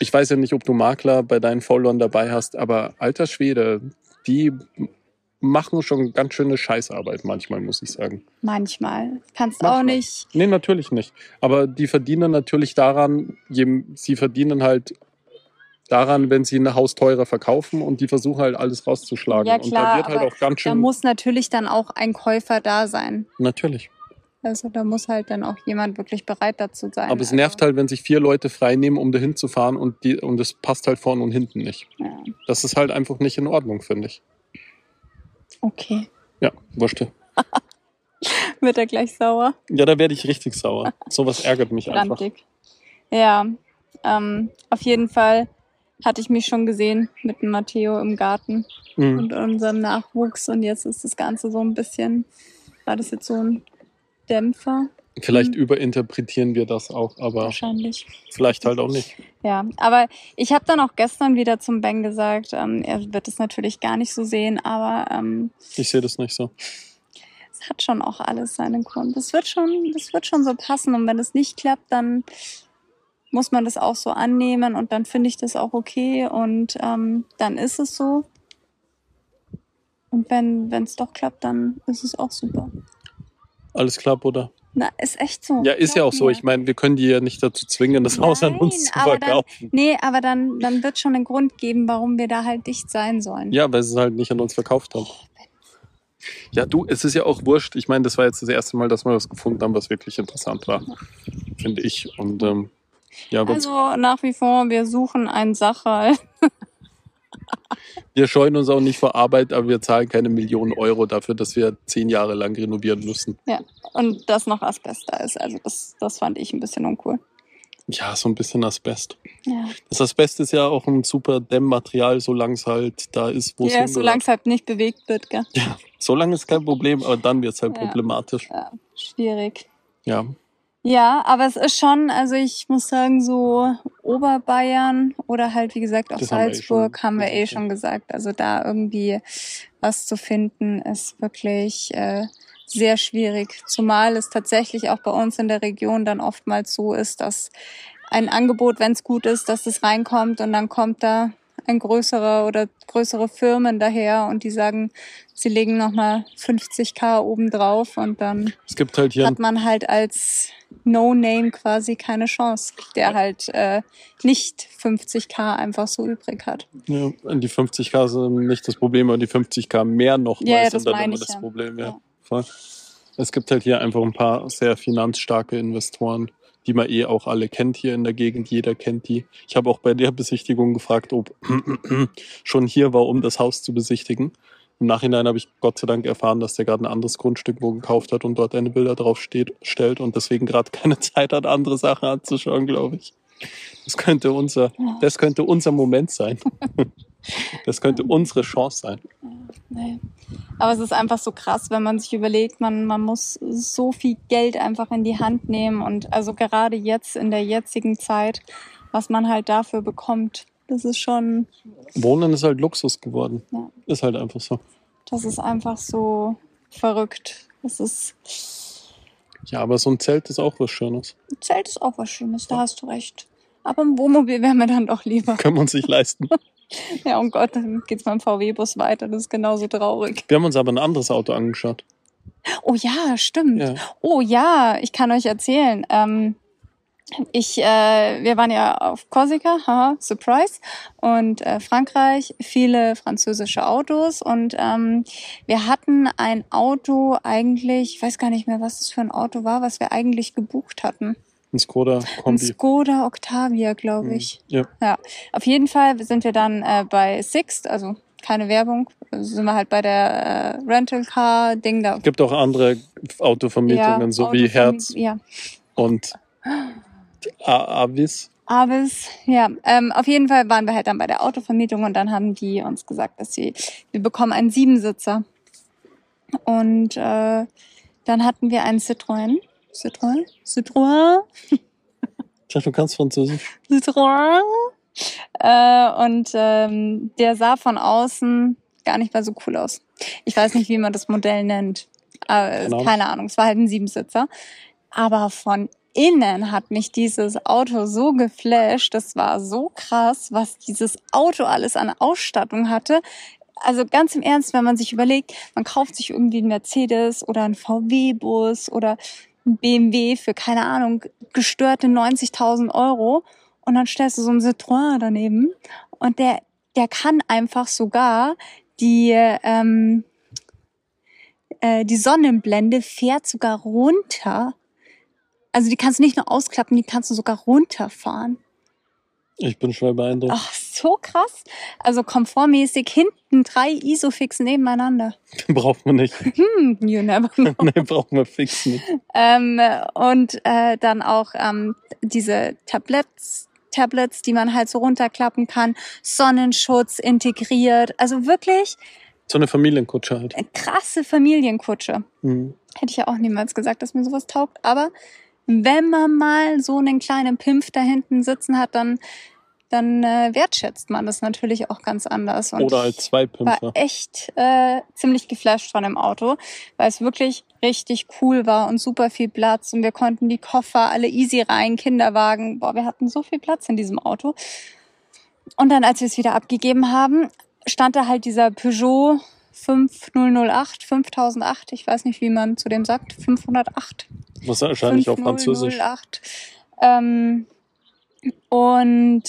Speaker 1: Ich weiß ja nicht, ob du Makler bei deinen Followern dabei hast, aber alter Schwede, die machen schon ganz schöne Scheißarbeit manchmal, muss ich sagen.
Speaker 2: Manchmal. Kannst
Speaker 1: Manchmal.
Speaker 2: auch nicht.
Speaker 1: Nee, natürlich nicht. Aber die verdienen natürlich daran, sie verdienen halt daran, wenn sie ein Haus teurer verkaufen und die versuchen halt alles rauszuschlagen.
Speaker 2: Ja,
Speaker 1: und da
Speaker 2: klar,
Speaker 1: wird halt auch ganz
Speaker 2: Da
Speaker 1: schön.
Speaker 2: muss natürlich dann auch ein Käufer da sein.
Speaker 1: natürlich.
Speaker 2: Also da muss halt dann auch jemand wirklich bereit dazu sein.
Speaker 1: Aber es
Speaker 2: also,
Speaker 1: nervt halt, wenn sich vier Leute frei nehmen, um dahin zu fahren und, die, und es passt halt vorne und hinten nicht.
Speaker 2: Ja.
Speaker 1: Das ist halt einfach nicht in Ordnung, finde ich.
Speaker 2: Okay.
Speaker 1: Ja, wurscht.
Speaker 2: Wird er gleich sauer.
Speaker 1: Ja, da werde ich richtig sauer. Sowas ärgert mich einfach.
Speaker 2: Ja, ähm, auf jeden Fall hatte ich mich schon gesehen mit dem Matteo im Garten
Speaker 1: Mhm.
Speaker 2: und unserem Nachwuchs und jetzt ist das Ganze so ein bisschen, war das jetzt so ein Dämpfer
Speaker 1: Vielleicht überinterpretieren wir das auch, aber
Speaker 2: wahrscheinlich.
Speaker 1: vielleicht halt auch nicht.
Speaker 2: Ja, aber ich habe dann auch gestern wieder zum Ben gesagt, ähm, er wird es natürlich gar nicht so sehen, aber ähm,
Speaker 1: Ich sehe das nicht so.
Speaker 2: es hat schon auch alles seinen Grund. Das wird schon, das wird schon so passen. Und wenn es nicht klappt, dann muss man das auch so annehmen und dann finde ich das auch okay und ähm, dann ist es so. Und wenn es doch klappt, dann ist es auch super.
Speaker 1: Alles klar, Bruder.
Speaker 2: Na, ist echt so.
Speaker 1: Ja, ist ja auch so.
Speaker 2: mir.
Speaker 1: Ich meine, wir können die ja nicht dazu zwingen, das Haus an uns
Speaker 2: Nein,
Speaker 1: zu
Speaker 2: aber dann-
Speaker 1: verkaufen.
Speaker 2: Nee, aber dann, dann wird schon einen Grund geben, warum wir da halt dicht sein sollen.
Speaker 1: Ja, weil sie es halt nicht an uns verkauft haben. Ja, du, es ist ja auch wurscht. Ich meine, das war jetzt das erste Mal, dass wir was gefunden haben, was wirklich interessant war, finde ich. Und ähm, ja,
Speaker 2: Also nach wie vor, wir suchen einen Sachal.
Speaker 1: wir scheuen uns auch nicht vor Arbeit, aber wir zahlen keine Millionen Euro dafür, dass wir zehn Jahre lang renovieren müssen.
Speaker 2: Und das noch Asbest da ist. Also das, das fand ich ein bisschen uncool.
Speaker 1: Ja, so ein bisschen Asbest.
Speaker 2: Ja,
Speaker 1: Das Asbest ist ja auch ein super Dämmmaterial, solange es halt da ist, wo es
Speaker 2: ja solange es halt nicht bewegt wird, gell?
Speaker 1: Ja, solange ist kein Problem, aber dann wird es halt
Speaker 2: Ja.
Speaker 1: problematisch.
Speaker 2: Ja, schwierig.
Speaker 1: Ja.
Speaker 2: Ja, aber es ist schon, also ich muss sagen, so Oberbayern oder halt, wie gesagt, auch
Speaker 1: Das haben wir eh
Speaker 2: Salzburg
Speaker 1: schon
Speaker 2: haben wir eh schon gesagt. Also da irgendwie was zu finden, ist wirklich äh, sehr schwierig. Zumal es tatsächlich auch bei uns in der Region dann oftmals so ist, dass ein Angebot, wenn es gut ist, dass es reinkommt und dann kommt da ein größerer oder größere Firmen daher und die sagen, sie legen nochmal 50k obendrauf und dann
Speaker 1: halt
Speaker 2: hat man halt als No-Name quasi keine Chance, der halt äh, nicht 50k einfach so übrig hat.
Speaker 1: Ja, die 50k sind nicht das Problem, aber die 50k mehr noch
Speaker 2: Ja, ja,
Speaker 1: sind
Speaker 2: das
Speaker 1: dann immer das
Speaker 2: ja.
Speaker 1: Problem. Ja.
Speaker 2: Ja.
Speaker 1: Es gibt halt hier einfach ein paar sehr finanzstarke Investoren, die man eh auch alle kennt hier in der Gegend. Jeder kennt die. Ich habe auch bei der Besichtigung gefragt, ob schon hier war, um das Haus zu besichtigen. Im Nachhinein habe ich Gott sei Dank erfahren, dass der gerade ein anderes Grundstück wo gekauft hat und dort eine Bilder drauf steht, stellt und deswegen gerade keine Zeit hat, andere Sachen anzuschauen, glaube ich. Das könnte unser, das könnte unser Moment sein. Das könnte unsere Chance sein.
Speaker 2: Nee. Aber es ist einfach so krass, wenn man sich überlegt, man, man muss so viel Geld einfach in die Hand nehmen und also gerade jetzt in der jetzigen Zeit, was man halt dafür bekommt, das ist schon,
Speaker 1: Wohnen ist halt Luxus geworden.
Speaker 2: Ja.
Speaker 1: Ist halt einfach so.
Speaker 2: das ist einfach so verrückt. Das ist,
Speaker 1: Ja, aber so ein Zelt ist auch was Schönes.
Speaker 2: ein Zelt ist auch was Schönes, da hast du recht. Aber im Wohnmobil wäre mir dann doch lieber.
Speaker 1: Können wir uns nicht leisten.
Speaker 2: Ja, oh Gott, dann geht's beim VW-Bus weiter. Das ist genauso traurig.
Speaker 1: Wir haben uns aber ein anderes Auto angeschaut.
Speaker 2: Oh ja, stimmt.
Speaker 1: Ja.
Speaker 2: Oh ja, ich kann euch erzählen. Ähm, ich, äh, wir waren ja auf Korsika, haha, Surprise, und äh, Frankreich, viele französische Autos und ähm, wir hatten ein Auto eigentlich, ich weiß gar nicht mehr, was das für ein Auto war, was wir eigentlich gebucht hatten.
Speaker 1: Ein Skoda
Speaker 2: Ein. Skoda Octavia, glaube
Speaker 1: Mhm.
Speaker 2: ich.
Speaker 1: Ja.
Speaker 2: Ja, auf jeden Fall sind wir dann äh, bei Sixt, also keine Werbung, sind wir halt bei der äh, Rental Car Ding da.
Speaker 1: Gibt auch andere Autovermietungen, so wie
Speaker 2: Autovermiet-
Speaker 1: Herz
Speaker 2: Ja,
Speaker 1: und Avis.
Speaker 2: Avis, ja. Ähm, auf jeden Fall waren wir halt dann bei der Autovermietung und dann haben die uns gesagt, dass sie, wir bekommen einen Siebensitzer. Und äh, dann hatten wir einen Citroën. Citroën? Citroën?
Speaker 1: Ich dachte, du kannst Französisch.
Speaker 2: Citroën. Äh, und ähm, der sah von außen gar nicht mal so cool aus. Ich weiß nicht, wie man das Modell nennt.
Speaker 1: Keine, Ahnung.
Speaker 2: keine Ahnung. Es war halt ein Siebensitzer. Aber von innen hat mich dieses Auto so geflasht. Das war so krass, was dieses Auto alles an Ausstattung hatte. Also ganz im Ernst, wenn man sich überlegt, man kauft sich irgendwie einen Mercedes oder einen VW-Bus oder BMW für, keine Ahnung, gestörte 90.000 Euro und dann stellst du so einen Citroën daneben und der, der kann einfach sogar die, ähm, äh, die Sonnenblende fährt sogar runter. Also die kannst du nicht nur ausklappen, die kannst du sogar runterfahren.
Speaker 1: Ich bin schwer beeindruckt.
Speaker 2: Ach, so krass. Also komfortmäßig hinten drei Isofix nebeneinander.
Speaker 1: Braucht man nicht.
Speaker 2: Hm, you never know.
Speaker 1: nee, braucht man fix nicht.
Speaker 2: ähm, und äh, dann auch ähm, diese Tablets, Tablets, die man halt so runterklappen kann, Sonnenschutz integriert. Also wirklich
Speaker 1: So eine Familienkutsche halt.
Speaker 2: eine krasse Familienkutsche.
Speaker 1: Mhm.
Speaker 2: Hätte ich ja auch niemals gesagt, dass mir sowas taugt. Aber wenn man mal so einen kleinen Pimpf da hinten sitzen hat, dann, dann äh, wertschätzt man das natürlich auch ganz anders. Und
Speaker 1: Oder als
Speaker 2: ich
Speaker 1: zwei
Speaker 2: war echt äh, ziemlich geflasht von dem Auto, weil es wirklich richtig cool war und super viel Platz und wir konnten die Koffer alle easy rein, Kinderwagen. Boah, wir hatten so viel Platz in diesem Auto. Und dann, als wir es wieder abgegeben haben, stand da halt dieser Peugeot 5008, 5008, ich weiß nicht, wie man zu dem sagt, 508.
Speaker 1: Was wahrscheinlich auf Französisch.
Speaker 2: 5008. Ähm, und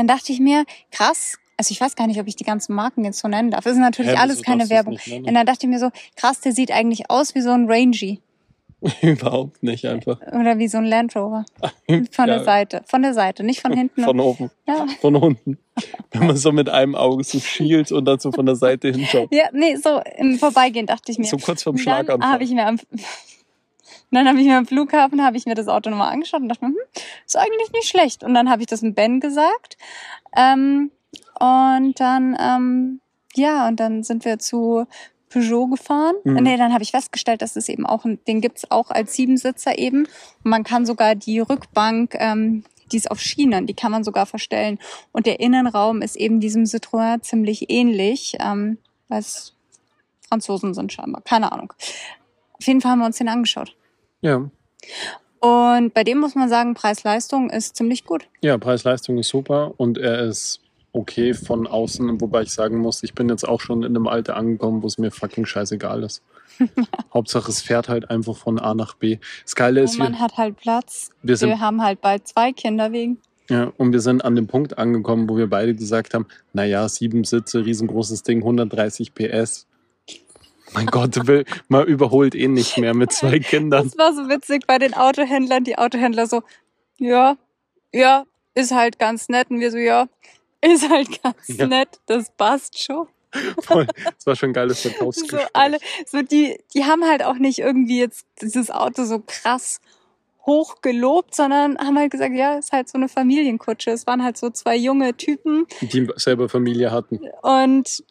Speaker 2: dann dachte ich mir, krass, also ich weiß gar nicht, ob ich die ganzen Marken jetzt so nennen darf. Das ist natürlich
Speaker 1: Hä,
Speaker 2: alles keine Werbung. Und dann dachte ich mir so, krass, der sieht eigentlich aus wie so ein Rangy
Speaker 1: Überhaupt nicht einfach.
Speaker 2: oder wie so ein Land Rover. Von
Speaker 1: Ja,
Speaker 2: der Seite. Von der Seite, nicht von hinten.
Speaker 1: Von oben.
Speaker 2: ja.
Speaker 1: Von unten. Wenn man so mit einem Auge so schielt und dann so von der Seite hinschaut.
Speaker 2: ja, nee, so im Vorbeigehen dachte ich mir.
Speaker 1: So kurz vorm
Speaker 2: Und dann
Speaker 1: Schlaganfall.
Speaker 2: habe ich mir am dann habe ich mir am Flughafen habe ich mir das Auto nochmal angeschaut und dachte mir, hm, ist eigentlich nicht schlecht. Und dann habe ich das mit Ben gesagt. Ähm, und dann, ähm, ja, und dann sind wir zu Peugeot gefahren.
Speaker 1: Mhm.
Speaker 2: Nee, dann habe ich festgestellt, dass es eben auch, den gibt's auch als Siebensitzer eben. Und man kann sogar die Rückbank, ähm, die ist auf Schienen, die kann man sogar verstellen. Und der Innenraum ist eben diesem Citroën ziemlich ähnlich, ähm, weil es Franzosen sind scheinbar. Keine Ahnung. Auf jeden Fall haben wir uns den angeschaut.
Speaker 1: Ja.
Speaker 2: Und bei dem muss man sagen, Preis-Leistung ist ziemlich gut.
Speaker 1: Ja, Preis-Leistung ist super und er ist okay von außen, wobei ich sagen muss, ich bin jetzt auch schon in einem Alter angekommen, wo es mir fucking scheißegal ist. Hauptsache es fährt halt einfach von A nach B. Das Geile
Speaker 2: Und
Speaker 1: ist, wir,
Speaker 2: man hat halt Platz.
Speaker 1: wir sind
Speaker 2: Wir haben halt bald zwei Kinder wegen.
Speaker 1: Ja, und wir sind an dem Punkt angekommen, wo wir beide gesagt haben, naja, sieben Sitze, riesengroßes Ding, 130 PS. Mein Gott, will, man überholt eh nicht mehr mit zwei Kindern.
Speaker 2: Das war so witzig bei den Autohändlern. Die Autohändler so, ja, ja, ist halt ganz nett. Und wir so, ja, ist halt ganz
Speaker 1: Ja.
Speaker 2: nett. Das passt schon.
Speaker 1: Voll. Das war schon ein geiles
Speaker 2: So
Speaker 1: Verkaufsgespräch.
Speaker 2: alle, so die, die haben halt auch nicht irgendwie jetzt dieses Auto so krass hoch gelobt, sondern haben halt gesagt, ja, ist halt so eine Familienkutsche. Es waren halt so zwei junge Typen
Speaker 1: Die selber Familie hatten.
Speaker 2: und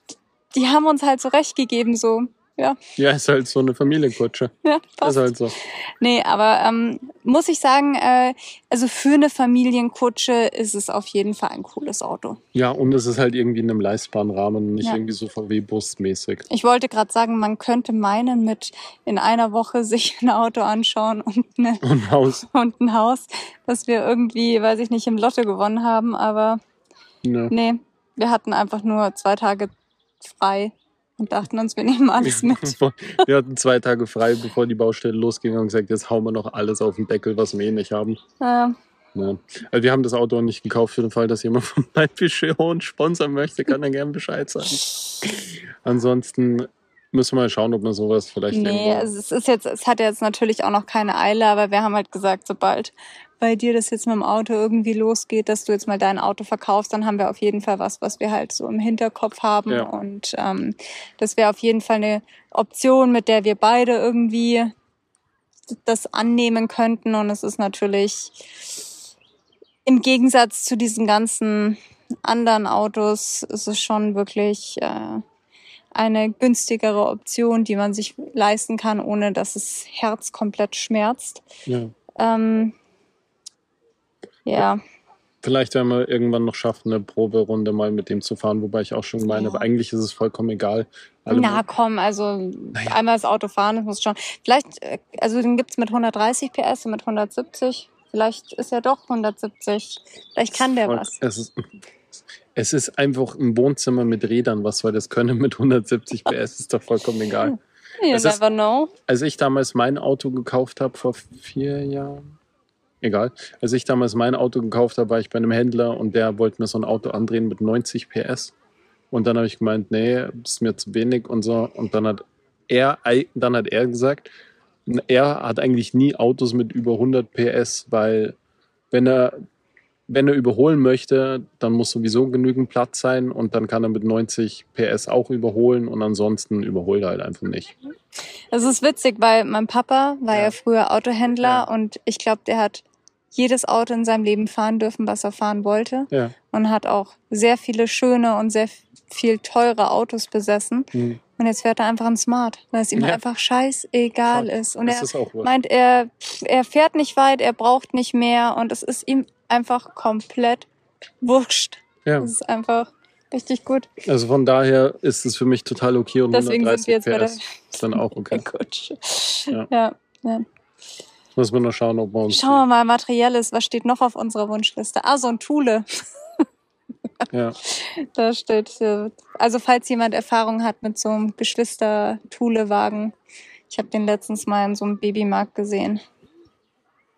Speaker 2: die haben uns halt so recht gegeben, so, ja,
Speaker 1: Ja, ist halt so eine Familienkutsche.
Speaker 2: ja, passt.
Speaker 1: Ist halt so.
Speaker 2: Nee, aber ähm, muss ich sagen, äh, also für eine Familienkutsche ist es auf jeden Fall ein cooles Auto.
Speaker 1: Ja, und es ist halt irgendwie in einem leistbaren Rahmen, nicht
Speaker 2: Ja.
Speaker 1: irgendwie so VW-Bus-mäßig.
Speaker 2: Ich wollte gerade sagen, man könnte meinen, mit in einer Woche sich ein Auto anschauen und, eine,
Speaker 1: Und Haus.
Speaker 2: und ein Haus, dass wir irgendwie, weiß ich nicht, im Lotto gewonnen haben. Aber
Speaker 1: Ne.
Speaker 2: nee, wir hatten einfach nur zwei Tage frei und dachten uns, wir nehmen alles mit.
Speaker 1: Wir hatten zwei Tage frei, bevor die Baustelle losging und gesagt, jetzt hauen wir noch alles auf den Deckel, was wir eh nicht haben.
Speaker 2: Ja,
Speaker 1: Ja. Also wir haben das Auto nicht gekauft für den Fall, dass jemand von uns sponsern möchte, kann er gerne Bescheid sagen. Ansonsten müssen wir mal schauen, ob man sowas vielleicht
Speaker 2: Nee, also es ist jetzt, es hat jetzt natürlich auch noch keine Eile, aber wir haben halt gesagt, sobald bei dir das jetzt mit dem Auto irgendwie losgeht, dass du jetzt mal dein Auto verkaufst, dann haben wir auf jeden Fall was, was wir halt so im Hinterkopf haben.
Speaker 1: Ja.
Speaker 2: Und ähm, das wäre auf jeden Fall eine Option, mit der wir beide irgendwie das annehmen könnten. Und es ist natürlich im Gegensatz zu diesen ganzen anderen Autos, ist es schon wirklich äh, eine günstigere Option, die man sich leisten kann, ohne dass das Herz komplett schmerzt.
Speaker 1: Ja.
Speaker 2: Ähm, ja,
Speaker 1: Vielleicht werden wir irgendwann noch schaffen, eine Proberunde mal mit dem zu fahren, wobei ich auch schon meine,
Speaker 2: Ja.
Speaker 1: aber eigentlich ist es vollkommen egal. Alle-
Speaker 2: na komm, also
Speaker 1: Naja.
Speaker 2: einmal das Auto fahren, das muss schon. Vielleicht, äh, also den gibt's mit 130 PS und mit 170. Vielleicht ist er doch 170. Vielleicht kann der
Speaker 1: voll-
Speaker 2: was.
Speaker 1: Es ist, es ist einfach ein Wohnzimmer mit Rädern, was soll das können mit 170 PS, ist doch vollkommen egal.
Speaker 2: You
Speaker 1: es ist-
Speaker 2: never know.
Speaker 1: Als ich damals mein Auto gekauft habe, vor vier Jahren, egal, als ich damals mein Auto gekauft habe, war ich bei einem Händler und der wollte mir so ein Auto andrehen mit 90 PS. Und dann habe ich gemeint, nee, das ist mir zu wenig und so. Und dann hat er, dann hat er gesagt, er hat eigentlich nie Autos mit über 100 PS, weil wenn er wenn er überholen möchte, dann muss sowieso genügend Platz sein und dann kann er mit 90 PS auch überholen und ansonsten überholt er halt einfach nicht.
Speaker 2: Es ist witzig, weil mein Papa war ja,
Speaker 1: Ja.
Speaker 2: früher Autohändler
Speaker 1: Ja.
Speaker 2: und ich glaube, der hat jedes Auto in seinem Leben fahren dürfen, was er fahren wollte.
Speaker 1: Ja.
Speaker 2: Und hat auch sehr viele schöne und sehr viel teure Autos besessen.
Speaker 1: Hm.
Speaker 2: Und jetzt fährt er einfach ein Smart, weil es ihm
Speaker 1: Ja.
Speaker 2: einfach scheißegal
Speaker 1: Voll.
Speaker 2: ist. Und
Speaker 1: Das
Speaker 2: er
Speaker 1: ist
Speaker 2: meint, er, er fährt nicht weit, er braucht nicht mehr und es ist ihm einfach komplett wurscht.
Speaker 1: Ja.
Speaker 2: Das ist einfach richtig gut.
Speaker 1: Also von daher ist es für mich total okay und
Speaker 2: Deswegen sind
Speaker 1: 130
Speaker 2: wir jetzt bei der
Speaker 1: PS ist dann auch okay. Ja.
Speaker 2: Ja. ja.
Speaker 1: Muss man nur schauen, ob wir uns.
Speaker 2: Schauen wir mal, materielles, was steht noch auf unserer Wunschliste? Ah, so ein Thule.
Speaker 1: Ja.
Speaker 2: Da steht, äh, also falls jemand Erfahrung hat mit so einem Geschwister-Thule-Wagen. Ich habe den letztens mal in so einem Babymarkt gesehen.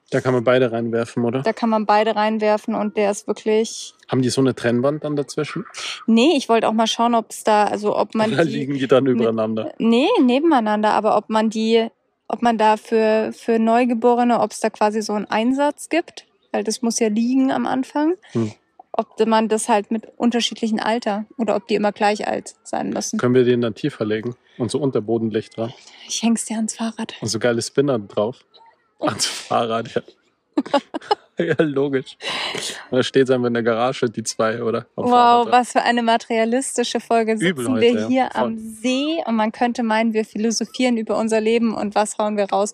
Speaker 1: Da kann man beide reinwerfen, oder?
Speaker 2: Da kann man beide reinwerfen und der ist wirklich.
Speaker 1: Haben die so eine Trennwand dann dazwischen?
Speaker 2: Nee, ich wollte auch mal schauen, ob es da, also ob man
Speaker 1: Oder
Speaker 2: die.
Speaker 1: liegen die dann übereinander?
Speaker 2: Nee, nebeneinander, aber ob man die, ob man da für, für Neugeborene, ob es da quasi so einen Einsatz gibt, weil das muss ja liegen am Anfang.
Speaker 1: Hm.
Speaker 2: Ob man das halt mit unterschiedlichen Alter oder ob die immer gleich alt sein müssen.
Speaker 1: Können wir den dann tiefer legen? Und so Unterbodenlicht dran?
Speaker 2: Ich häng's dir ans Fahrrad.
Speaker 1: Und so geile Spinner drauf? Ans Fahrrad, ja. ja, logisch. Da steht einfach in der Garage, die zwei, oder? Am
Speaker 2: Wow,
Speaker 1: Fahrrad, ja.
Speaker 2: was für eine materialistische Folge. Sitzen
Speaker 1: Übel heute,
Speaker 2: wir
Speaker 1: ja.
Speaker 2: hier
Speaker 1: Voll.
Speaker 2: am See und man könnte meinen, wir philosophieren über unser Leben und was hauen wir raus?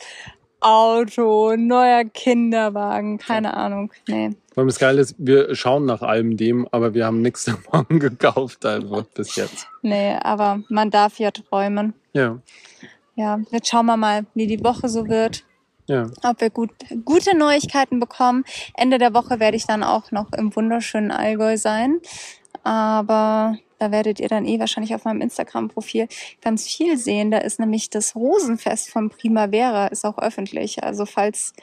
Speaker 2: Auto, neuer Kinderwagen, keine Ahnung. Nee.
Speaker 1: Weil das Geile ist, wir schauen nach allem dem, aber wir haben nichts davon gekauft, einfach bis jetzt.
Speaker 2: Nee, aber man darf ja träumen.
Speaker 1: Ja,
Speaker 2: Ja, jetzt schauen wir mal, wie die Woche so wird.
Speaker 1: Ja.
Speaker 2: Ob wir gut, gute Neuigkeiten bekommen. Ende der Woche werde ich dann auch noch im wunderschönen Allgäu sein. Aber da werdet ihr dann eh wahrscheinlich auf meinem Instagram-Profil ganz viel sehen. Da ist nämlich das Rosenfest von Primavera, ist auch öffentlich. Also falls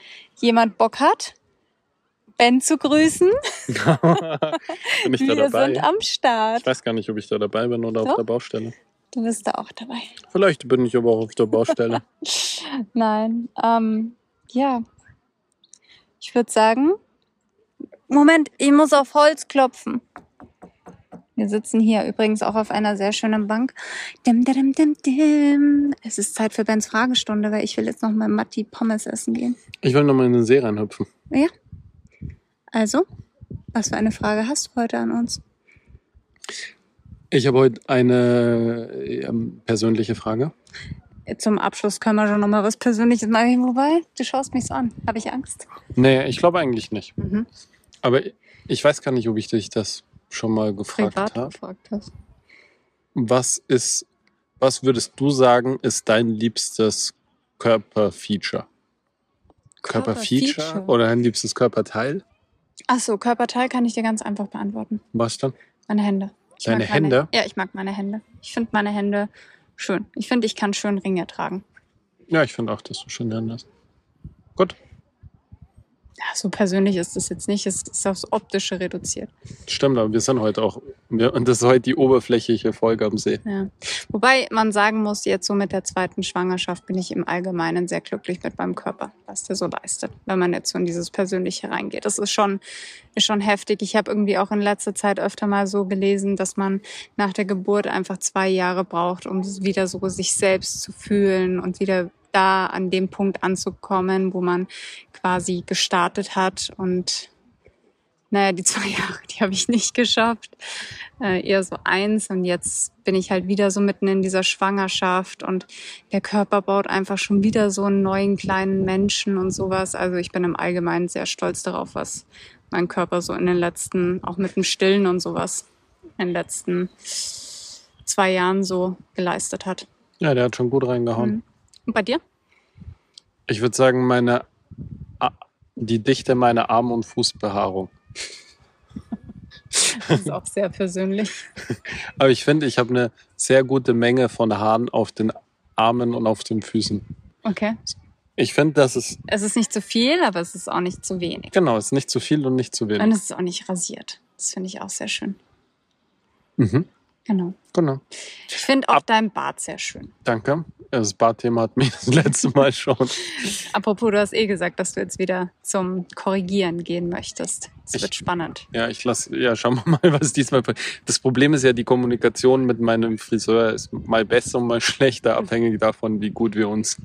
Speaker 2: jemand Bock hat, Ben zu grüßen,
Speaker 1: bin ich da
Speaker 2: wir
Speaker 1: dabei?
Speaker 2: sind am Start.
Speaker 1: Ich weiß gar nicht, ob ich da dabei bin oder
Speaker 2: Doch.
Speaker 1: auf der Baustelle.
Speaker 2: Du bist da auch dabei.
Speaker 1: Vielleicht bin ich aber auch auf der Baustelle.
Speaker 2: Nein, ähm, ja. Ich würde sagen, Moment, ich muss auf Holz klopfen. Wir sitzen hier übrigens auch auf einer sehr schönen Bank. Dim, dim, dim, dim. Es ist Zeit für Bens Fragestunde, weil ich will jetzt noch mal Matti Pommes essen gehen.
Speaker 1: Ich will nochmal in den See reinhüpfen.
Speaker 2: Ja. Also, was für eine Frage hast du heute an uns?
Speaker 1: Ich habe heute eine ähm, persönliche Frage.
Speaker 2: Zum Abschluss können wir schon noch mal was Persönliches machen. Wobei, du schaust mich so an. Habe ich Angst?
Speaker 1: Nee, ich glaube eigentlich nicht.
Speaker 2: Mhm.
Speaker 1: Aber ich weiß gar nicht, ob ich dich das schon mal gefragt habe.
Speaker 2: gefragt hast.
Speaker 1: Was ist, was würdest du sagen, ist dein liebstes Körperfeature? Körperfeature
Speaker 2: Körperfeature?
Speaker 1: oder dein liebstes Körperteil?
Speaker 2: Ach so, Körperteil kann ich dir ganz einfach beantworten.
Speaker 1: Was dann?
Speaker 2: Meine Hände. Ich
Speaker 1: Deine
Speaker 2: mag meine,
Speaker 1: Hände?
Speaker 2: Ja, ich mag meine Hände. Ich finde meine Hände schön. Ich finde, ich kann schön Ringe tragen.
Speaker 1: Ja, ich finde auch, dass du schön Hände hast. Gut,
Speaker 2: Ja, so persönlich ist es jetzt nicht. Es ist aufs Optische reduziert.
Speaker 1: stimmt, aber wir sind heute auch, und das ist heute die oberflächliche Folge am See.
Speaker 2: Ja. Wobei man sagen muss, jetzt so mit der zweiten Schwangerschaft bin ich im Allgemeinen sehr glücklich mit meinem Körper, was der so leistet, wenn man jetzt so in dieses Persönliche reingeht. Das ist schon, ist schon heftig. Ich habe irgendwie auch in letzter Zeit öfter mal so gelesen, dass man nach der Geburt einfach zwei Jahre braucht, um wieder so sich selbst zu fühlen und wieder da an dem Punkt anzukommen, wo man quasi gestartet hat und naja, die zwei Jahre, die habe ich nicht geschafft. Äh, eher so eins. Und jetzt bin ich halt wieder so mitten in dieser Schwangerschaft und der Körper baut einfach schon wieder so einen neuen kleinen Menschen und sowas. Also ich bin im Allgemeinen sehr stolz darauf, was mein Körper so in den letzten, auch mit dem Stillen und sowas, in den letzten zwei Jahren so geleistet hat.
Speaker 1: Ja, der hat schon gut reingehauen.
Speaker 2: Mhm. Und bei dir?
Speaker 1: Ich würde sagen, meine, die Dichte meiner Arm- und Fußbehaarung.
Speaker 2: Das ist auch sehr persönlich.
Speaker 1: Aber ich finde, ich habe eine sehr gute Menge von Haaren auf den Armen und auf den Füßen.
Speaker 2: Okay.
Speaker 1: Ich finde, das ist,
Speaker 2: Es ist nicht zu viel, aber es ist auch nicht zu wenig.
Speaker 1: genau, es ist nicht zu viel und nicht zu
Speaker 2: Und
Speaker 1: wenig.
Speaker 2: es ist auch nicht rasiert. Das finde ich auch sehr schön.
Speaker 1: Mhm.
Speaker 2: Genau.
Speaker 1: Genau.
Speaker 2: Ich finde auch
Speaker 1: Ab-
Speaker 2: dein Bart sehr schön.
Speaker 1: Danke. Das Barthema hat mich das letzte Mal schon.
Speaker 2: Apropos, du hast eh gesagt, dass du jetzt wieder zum Korrigieren gehen möchtest. Es wird spannend.
Speaker 1: Ja, ich lasse, ja, schauen wir mal, was diesmal passiert. Das Problem ist ja, die Kommunikation mit meinem Friseur ist mal besser und mal schlechter, abhängig davon, wie gut wir uns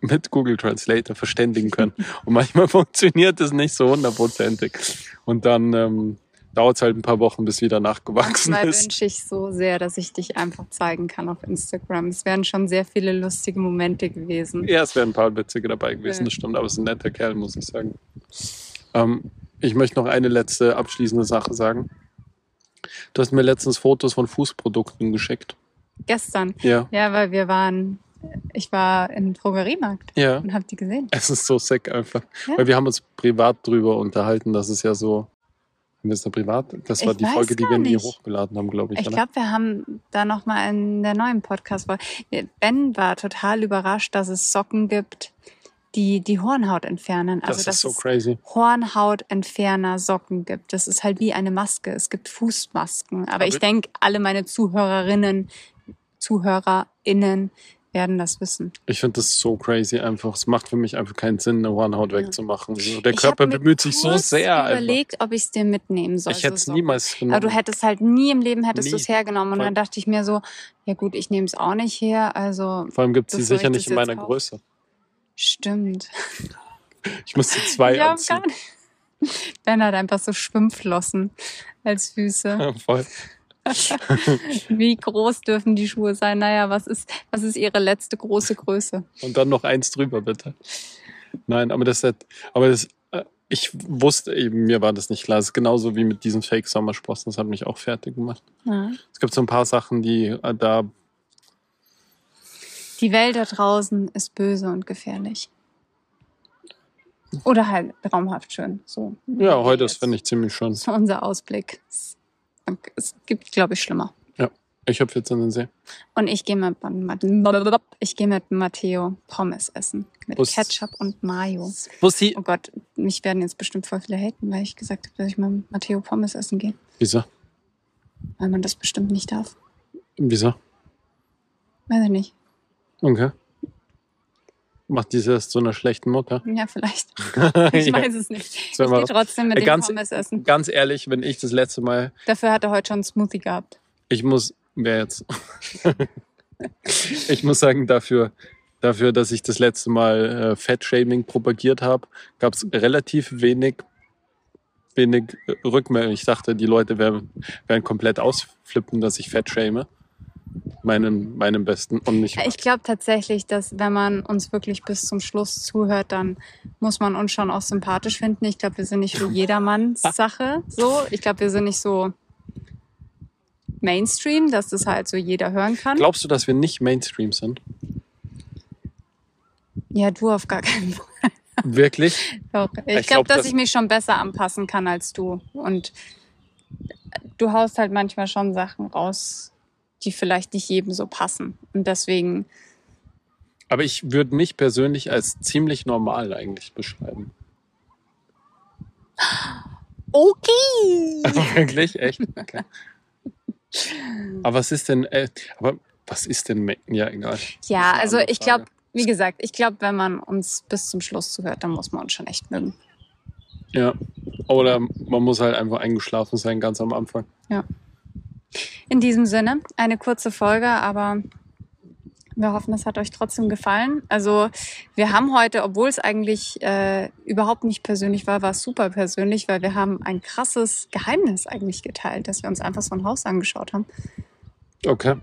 Speaker 1: mit Google Translator verständigen können. Und manchmal funktioniert es nicht so hundertprozentig. Und dann ähm, dauert es halt ein paar Wochen, bis wieder nachgewachsen
Speaker 2: Manchmal
Speaker 1: ist.
Speaker 2: wünsche ich so sehr, dass ich dich einfach zeigen kann auf Instagram. Es wären schon sehr viele lustige Momente gewesen.
Speaker 1: Ja, es wären ein paar witzige dabei gewesen,
Speaker 2: Ja.
Speaker 1: das stimmt, aber es ist ein netter Kerl, muss ich sagen. Ähm, ich möchte noch eine letzte abschließende Sache sagen. Du hast mir letztens Fotos von Fußprodukten geschickt.
Speaker 2: Gestern.
Speaker 1: Ja.
Speaker 2: Ja, weil wir waren, ich war im Drogeriemarkt
Speaker 1: Ja.
Speaker 2: und hab die gesehen.
Speaker 1: Es ist so sick einfach.
Speaker 2: Ja.
Speaker 1: Weil wir haben uns privat drüber unterhalten, das ist ja so. Da privat? Das war
Speaker 2: Ich
Speaker 1: die Folge, die wir nie hochgeladen haben, glaube ich.
Speaker 2: Ich glaube, wir haben da noch mal in der neuen Podcast. Ben war total überrascht, dass es Socken gibt, die die Hornhaut entfernen.
Speaker 1: das
Speaker 2: Also
Speaker 1: ist
Speaker 2: dass
Speaker 1: so
Speaker 2: es
Speaker 1: crazy.
Speaker 2: Hornhautentferner Socken gibt. Das ist halt wie eine Maske. Es gibt Fußmasken. Aber,
Speaker 1: Aber-
Speaker 2: ich denke, alle meine Zuhörerinnen, ZuhörerInnen werden das wissen.
Speaker 1: Ich finde das so crazy einfach. Es macht für mich einfach keinen Sinn, eine Hornhaut
Speaker 2: Ja.
Speaker 1: wegzumachen. So, Der
Speaker 2: Ich
Speaker 1: Körper bemüht sich so sehr. Einfach.
Speaker 2: überlegt, ob ich es dir mitnehmen soll.
Speaker 1: Ich hätte es
Speaker 2: so
Speaker 1: niemals genommen.
Speaker 2: Aber du hättest halt nie im Leben hättest du es hergenommen. Und
Speaker 1: Voll.
Speaker 2: dann dachte ich mir so, ja gut, ich nehme es auch nicht her. Also
Speaker 1: Vor allem gibt es die sicher
Speaker 2: ich
Speaker 1: nicht in meiner
Speaker 2: kaufe.
Speaker 1: Größe.
Speaker 2: stimmt.
Speaker 1: Ich muss die zwei
Speaker 2: ich
Speaker 1: anziehen.
Speaker 2: gar nicht. Ben hat einfach so Schwimmflossen als Füße.
Speaker 1: Ja, voll.
Speaker 2: Wie groß dürfen die Schuhe sein? Naja, was ist, was ist ihre letzte große Größe?
Speaker 1: Und dann noch eins drüber, bitte. Nein, aber das aber das, äh, ich wusste eben, mir war das nicht klar. Es ist genauso wie mit diesen Fake-Sommersprossen. Das hat mich auch fertig gemacht.
Speaker 2: Ja.
Speaker 1: Es gibt so ein paar Sachen, die äh, da,
Speaker 2: Die Welt da draußen ist böse und gefährlich. Oder halt traumhaft schön. So.
Speaker 1: ja, heute ist, finde ich, ziemlich schön.
Speaker 2: Das war unser Ausblick. Es, es gibt, glaube ich, schlimmer.
Speaker 1: Ich hüpfe jetzt in den See.
Speaker 2: Und ich gehe mit, ich gehe mit Matteo Pommes essen. Mit
Speaker 1: Bus-
Speaker 2: Ketchup und Mayo.
Speaker 1: Bussi.
Speaker 2: Oh Gott, mich werden jetzt bestimmt voll viele haten, weil ich gesagt habe, dass ich mit Matteo Pommes essen gehe.
Speaker 1: Wieso?
Speaker 2: Weil man das bestimmt nicht darf.
Speaker 1: Wieso?
Speaker 2: Weiß ich nicht.
Speaker 1: Okay. Macht diese erst zu einer schlechten Mutter?
Speaker 2: Ja, vielleicht. Ich
Speaker 1: Ja.
Speaker 2: weiß es nicht. Ich gehe trotzdem mit
Speaker 1: Äh,
Speaker 2: dem
Speaker 1: ganz-
Speaker 2: Pommes essen.
Speaker 1: Ganz ehrlich, wenn ich das letzte Mal,
Speaker 2: Dafür hat er heute schon einen Smoothie gehabt.
Speaker 1: ich muss, wer jetzt? ich muss sagen, dafür, dafür, dass ich das letzte Mal äh, Fettshaming propagiert habe, gab es relativ wenig, wenig äh, Rückmeldung. Ich dachte, die Leute werden, werden komplett ausflippen, dass ich Fettshame. Meinen, meinen besten und nicht.
Speaker 2: Ich glaube tatsächlich, dass wenn man uns wirklich bis zum Schluss zuhört, dann muss man uns schon auch sympathisch finden. Ich glaube, wir sind nicht für jedermanns Sache so. Ich glaube, wir sind nicht so Mainstream, dass das halt so jeder hören kann.
Speaker 1: Glaubst du, dass wir nicht Mainstream sind?
Speaker 2: Ja, du auf gar keinen Fall.
Speaker 1: Wirklich?
Speaker 2: Doch. Ich,
Speaker 1: Ich
Speaker 2: glaube,
Speaker 1: glaub,
Speaker 2: dass
Speaker 1: das-
Speaker 2: ich mich schon besser anpassen kann als du. Und du haust halt manchmal schon Sachen raus, die vielleicht nicht jedem so passen. Und deswegen,
Speaker 1: Aber ich würde mich persönlich als ziemlich normal eigentlich beschreiben.
Speaker 2: okay.
Speaker 1: Wirklich? Echt? Okay. Aber was ist denn, äh, aber was ist denn, ja, egal.
Speaker 2: Ja, also ich glaube, wie gesagt, ich glaube, wenn man uns bis zum Schluss zuhört, dann muss man uns schon echt mögen.
Speaker 1: Ja. Oder man muss halt einfach eingeschlafen sein, ganz am Anfang.
Speaker 2: In diesem Sinne, eine kurze Folge, aber wir hoffen, es hat euch trotzdem gefallen. Also wir haben heute, obwohl es eigentlich äh, überhaupt nicht persönlich war, war es super persönlich, weil wir haben ein krasses Geheimnis eigentlich geteilt, dass wir uns einfach so ein Haus angeschaut haben.
Speaker 1: Okay.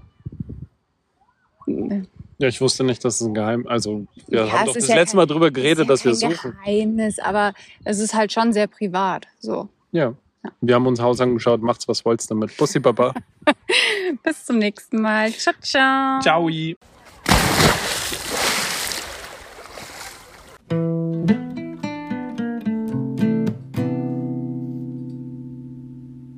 Speaker 1: Ja, ich wusste nicht, dass es ein Geheim, also wir
Speaker 2: Ja,
Speaker 1: haben doch das
Speaker 2: ja
Speaker 1: letzte
Speaker 2: kein-
Speaker 1: Mal drüber geredet, dass wir
Speaker 2: kein
Speaker 1: suchen.
Speaker 2: Geheimnis, aber es ist halt schon sehr privat. So.
Speaker 1: Ja.
Speaker 2: Ja.
Speaker 1: Wir haben uns Haus angeschaut. Macht's, was wollt's damit. Bussi, Baba.
Speaker 2: Bis zum nächsten Mal. Ciao, ciao.
Speaker 1: Ciao.